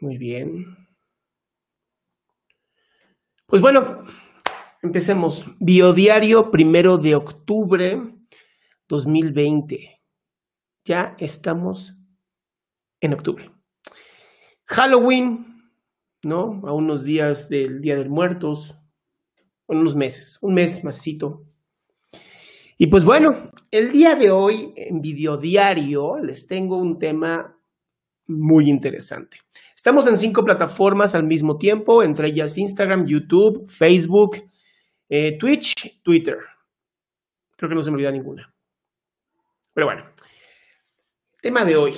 Muy bien. Pues bueno, empecemos. Biodiario primero de octubre 2020. Ya estamos en octubre. Halloween, ¿no? A unos días del Día de Muertos, unos meses, un mes másito. Y pues bueno, el día de hoy en Videodiario les tengo un tema muy interesante. Estamos en cinco plataformas al mismo tiempo, entre ellas Instagram, YouTube, Facebook, eh, Twitch, Twitter. Creo que no se me olvida ninguna. Pero bueno, tema de hoy.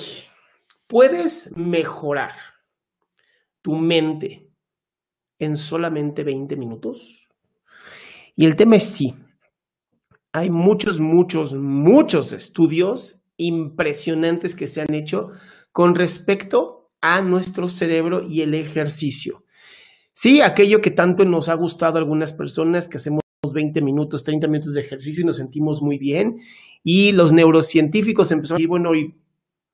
¿Puedes mejorar tu mente en solamente 20 minutos? Y el tema es sí. Hay muchos, muchos, muchos estudios impresionantes que se han hecho con respecto a nuestro cerebro y el ejercicio. Sí, aquello que tanto nos ha gustado a algunas personas, que hacemos 20 minutos, 30 minutos de ejercicio y nos sentimos muy bien. Y los neurocientíficos empezaron a decir, bueno, ¿y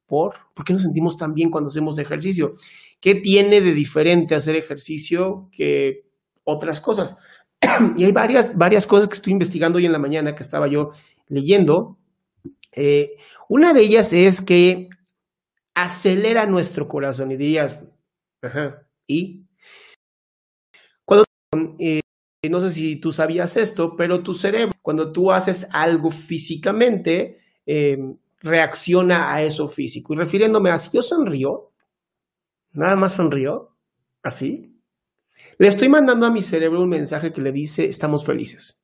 por? ¿Por qué nos sentimos tan bien cuando hacemos ejercicio? ¿Qué tiene de diferente hacer ejercicio que otras cosas? y hay varias, varias cosas que estoy investigando hoy en la mañana que estaba yo leyendo. Eh, una de ellas es que acelera nuestro corazón y dirías, ¿y? Cuando, eh, no sé si tú sabías esto, pero tu cerebro, cuando tú haces algo físicamente, eh, reacciona a eso físico. Y refiriéndome a si yo sonrío, nada más sonrío, así, le estoy mandando a mi cerebro un mensaje que le dice, estamos felices.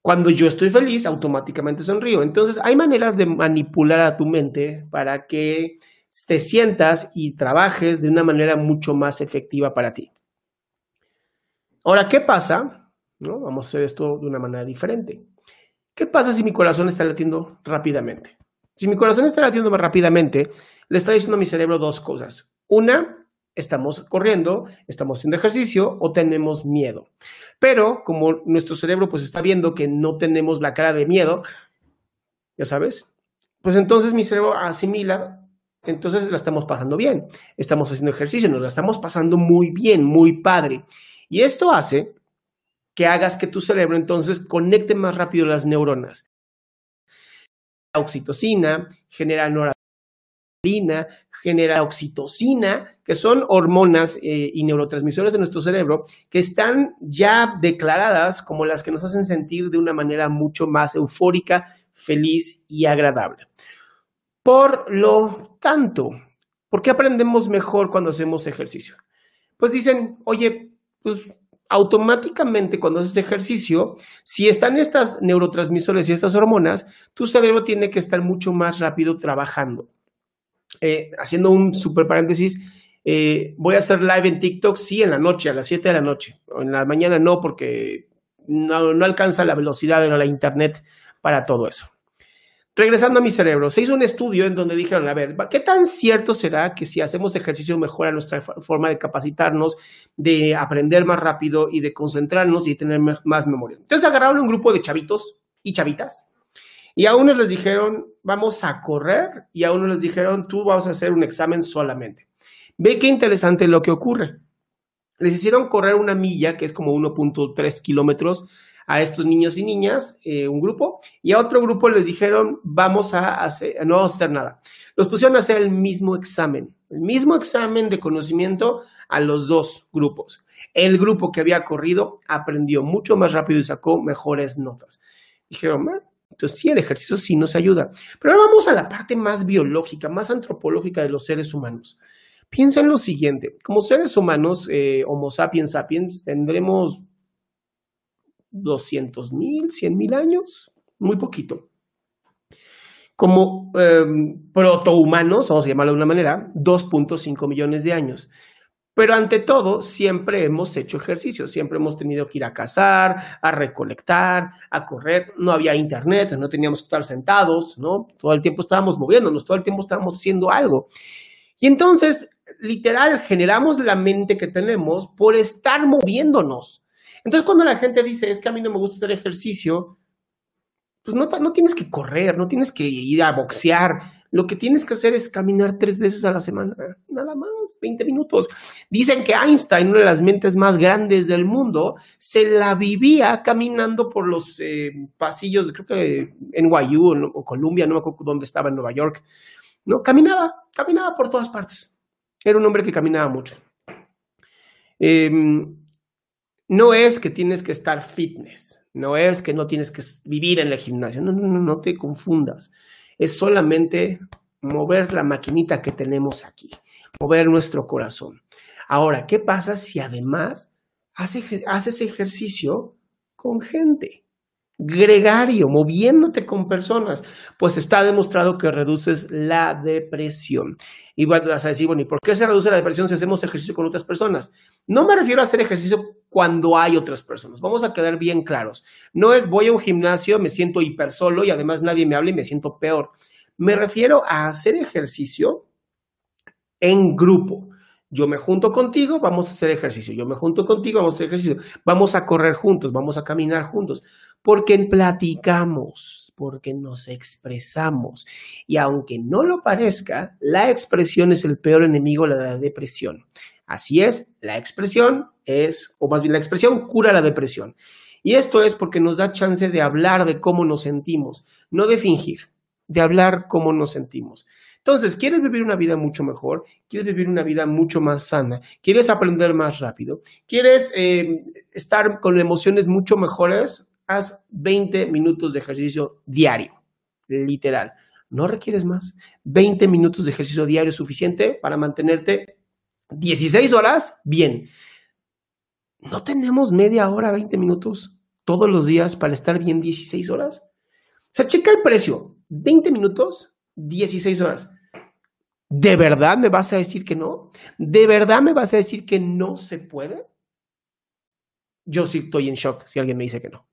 Cuando yo estoy feliz, automáticamente sonrío. Entonces, hay maneras de manipular a tu mente para que te sientas y trabajes de una manera mucho más efectiva para ti. Ahora, ¿qué pasa? ¿No? Vamos a hacer esto de una manera diferente. ¿Qué pasa si mi corazón está latiendo rápidamente? Si mi corazón está latiendo más rápidamente, le está diciendo a mi cerebro dos cosas. Una, estamos corriendo, estamos haciendo ejercicio o tenemos miedo. Pero como nuestro cerebro pues está viendo que no tenemos la cara de miedo, ya sabes, pues entonces mi cerebro asimila entonces la estamos pasando bien. Estamos haciendo ejercicio, nos la estamos pasando muy bien, muy padre. Y esto hace que hagas que tu cerebro entonces conecte más rápido las neuronas. Oxitocina, genera noradrenalina, genera oxitocina, que son hormonas eh, y neurotransmisores de nuestro cerebro que están ya declaradas como las que nos hacen sentir de una manera mucho más eufórica, feliz y agradable. Por lo tanto, ¿por qué aprendemos mejor cuando hacemos ejercicio? Pues dicen, oye, pues automáticamente cuando haces ejercicio, si están estas neurotransmisores y estas hormonas, tu cerebro tiene que estar mucho más rápido trabajando. Eh, haciendo un super paréntesis, eh, voy a hacer live en TikTok, sí, en la noche, a las 7 de la noche. En la mañana no, porque no, no alcanza la velocidad de la internet para todo eso. Regresando a mi cerebro, se hizo un estudio en donde dijeron, a ver, ¿qué tan cierto será que si hacemos ejercicio mejora nuestra forma de capacitarnos, de aprender más rápido y de concentrarnos y tener más memoria? Entonces agarraron un grupo de chavitos y chavitas y a unos les dijeron, vamos a correr y a unos les dijeron, tú vas a hacer un examen solamente. Ve qué interesante lo que ocurre. Les hicieron correr una milla, que es como 1.3 kilómetros, a estos niños y niñas, eh, un grupo, y a otro grupo les dijeron, vamos a hacer, no vamos a hacer nada. Los pusieron a hacer el mismo examen, el mismo examen de conocimiento a los dos grupos. El grupo que había corrido aprendió mucho más rápido y sacó mejores notas. Dijeron, entonces sí, el ejercicio sí nos ayuda. Pero ahora vamos a la parte más biológica, más antropológica de los seres humanos. Piensa en lo siguiente, como seres humanos, eh, Homo sapiens sapiens, tendremos 200 mil, 100 mil años, muy poquito. Como em, protohumanos, vamos a llamarlo de una manera, 2.5 millones de años. Pero ante todo, siempre hemos hecho ejercicio, siempre hemos tenido que ir a cazar, a recolectar, a correr. No había internet, no teníamos que estar sentados, ¿no? Todo el tiempo estábamos moviéndonos, todo el tiempo estábamos haciendo algo. Y entonces, literal, generamos la mente que tenemos por estar moviéndonos. Entonces, cuando la gente dice, es que a mí no me gusta hacer ejercicio, pues no, no tienes que correr, no tienes que ir a boxear. Lo que tienes que hacer es caminar tres veces a la semana, nada más, 20 minutos. Dicen que Einstein, una de las mentes más grandes del mundo, se la vivía caminando por los eh, pasillos, creo que en NYU o Columbia, no me acuerdo dónde estaba en Nueva York. No, caminaba, caminaba por todas partes. Era un hombre que caminaba mucho. Em, no es que tienes que estar fitness, no es que no tienes que vivir en la gimnasia, no, no, no, no te confundas. Es solamente mover la maquinita que tenemos aquí, mover nuestro corazón. Ahora, ¿qué pasa si además haces ejercicio con gente? Gregario, moviéndote con personas, pues está demostrado que reduces la depresión. Y vas a decir, bueno, ¿y por qué se reduce la depresión si hacemos ejercicio con otras personas? No me refiero a hacer ejercicio cuando hay otras personas. Vamos a quedar bien claros. No es voy a un gimnasio, me siento hiper solo y además nadie me habla y me siento peor. Me refiero a hacer ejercicio en grupo. Yo me junto contigo, vamos a hacer ejercicio. Yo me junto contigo, vamos a hacer ejercicio. Vamos a correr juntos, vamos a caminar juntos. Porque platicamos, porque nos expresamos. Y aunque no lo parezca, la expresión es el peor enemigo de la depresión. Así es, la expresión es, o más bien la expresión cura la depresión. Y esto es porque nos da chance de hablar de cómo nos sentimos, no de fingir, de hablar cómo nos sentimos. Entonces, ¿quieres vivir una vida mucho mejor? ¿Quieres vivir una vida mucho más sana? ¿Quieres aprender más rápido? ¿Quieres eh, estar con emociones mucho mejores? Haz 20 minutos de ejercicio diario, literal. No requieres más. 20 minutos de ejercicio diario es suficiente para mantenerte 16 horas bien. ¿No tenemos media hora, 20 minutos todos los días para estar bien 16 horas? O sea, checa el precio. 20 minutos 16 horas. ¿De verdad me vas a decir que no? ¿De verdad me vas a decir que no se puede? Yo sí estoy en shock si alguien me dice que no.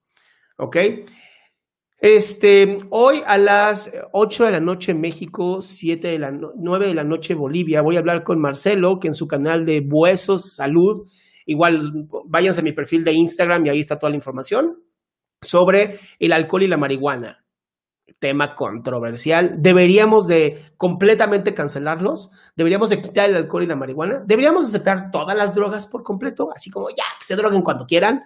¿Ok? Este, hoy a las 8 de la noche en México, 7 de la 9 de la noche en Bolivia, voy a hablar con Marcelo, que en su canal de Huesos Salud, igual váyanse a mi perfil de Instagram y ahí está toda la información sobre el alcohol y la marihuana tema controversial. ¿Deberíamos de completamente cancelarlos? ¿Deberíamos de quitar el alcohol y la marihuana? ¿Deberíamos aceptar todas las drogas por completo? Así como ya, que se droguen cuando quieran.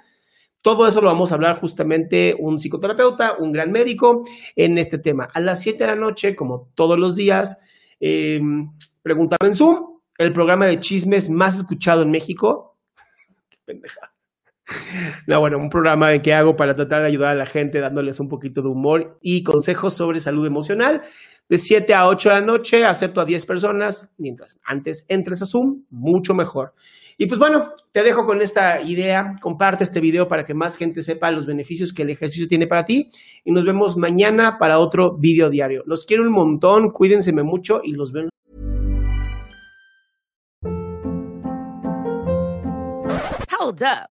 Todo eso lo vamos a hablar justamente un psicoterapeuta, un gran médico en este tema. A las 7 de la noche, como todos los días, eh, Pregúntame en Zoom, el programa de chismes más escuchado en México. Qué pendeja. No, bueno, un programa que hago para tratar de ayudar a la gente dándoles un poquito de humor y consejos sobre salud emocional. De 7 a 8 de la noche, acepto a 10 personas, mientras antes entres a Zoom, mucho mejor. Y pues bueno, te dejo con esta idea, comparte este video para que más gente sepa los beneficios que el ejercicio tiene para ti y nos vemos mañana para otro video diario. Los quiero un montón, cuídense mucho y los veo. Hold up.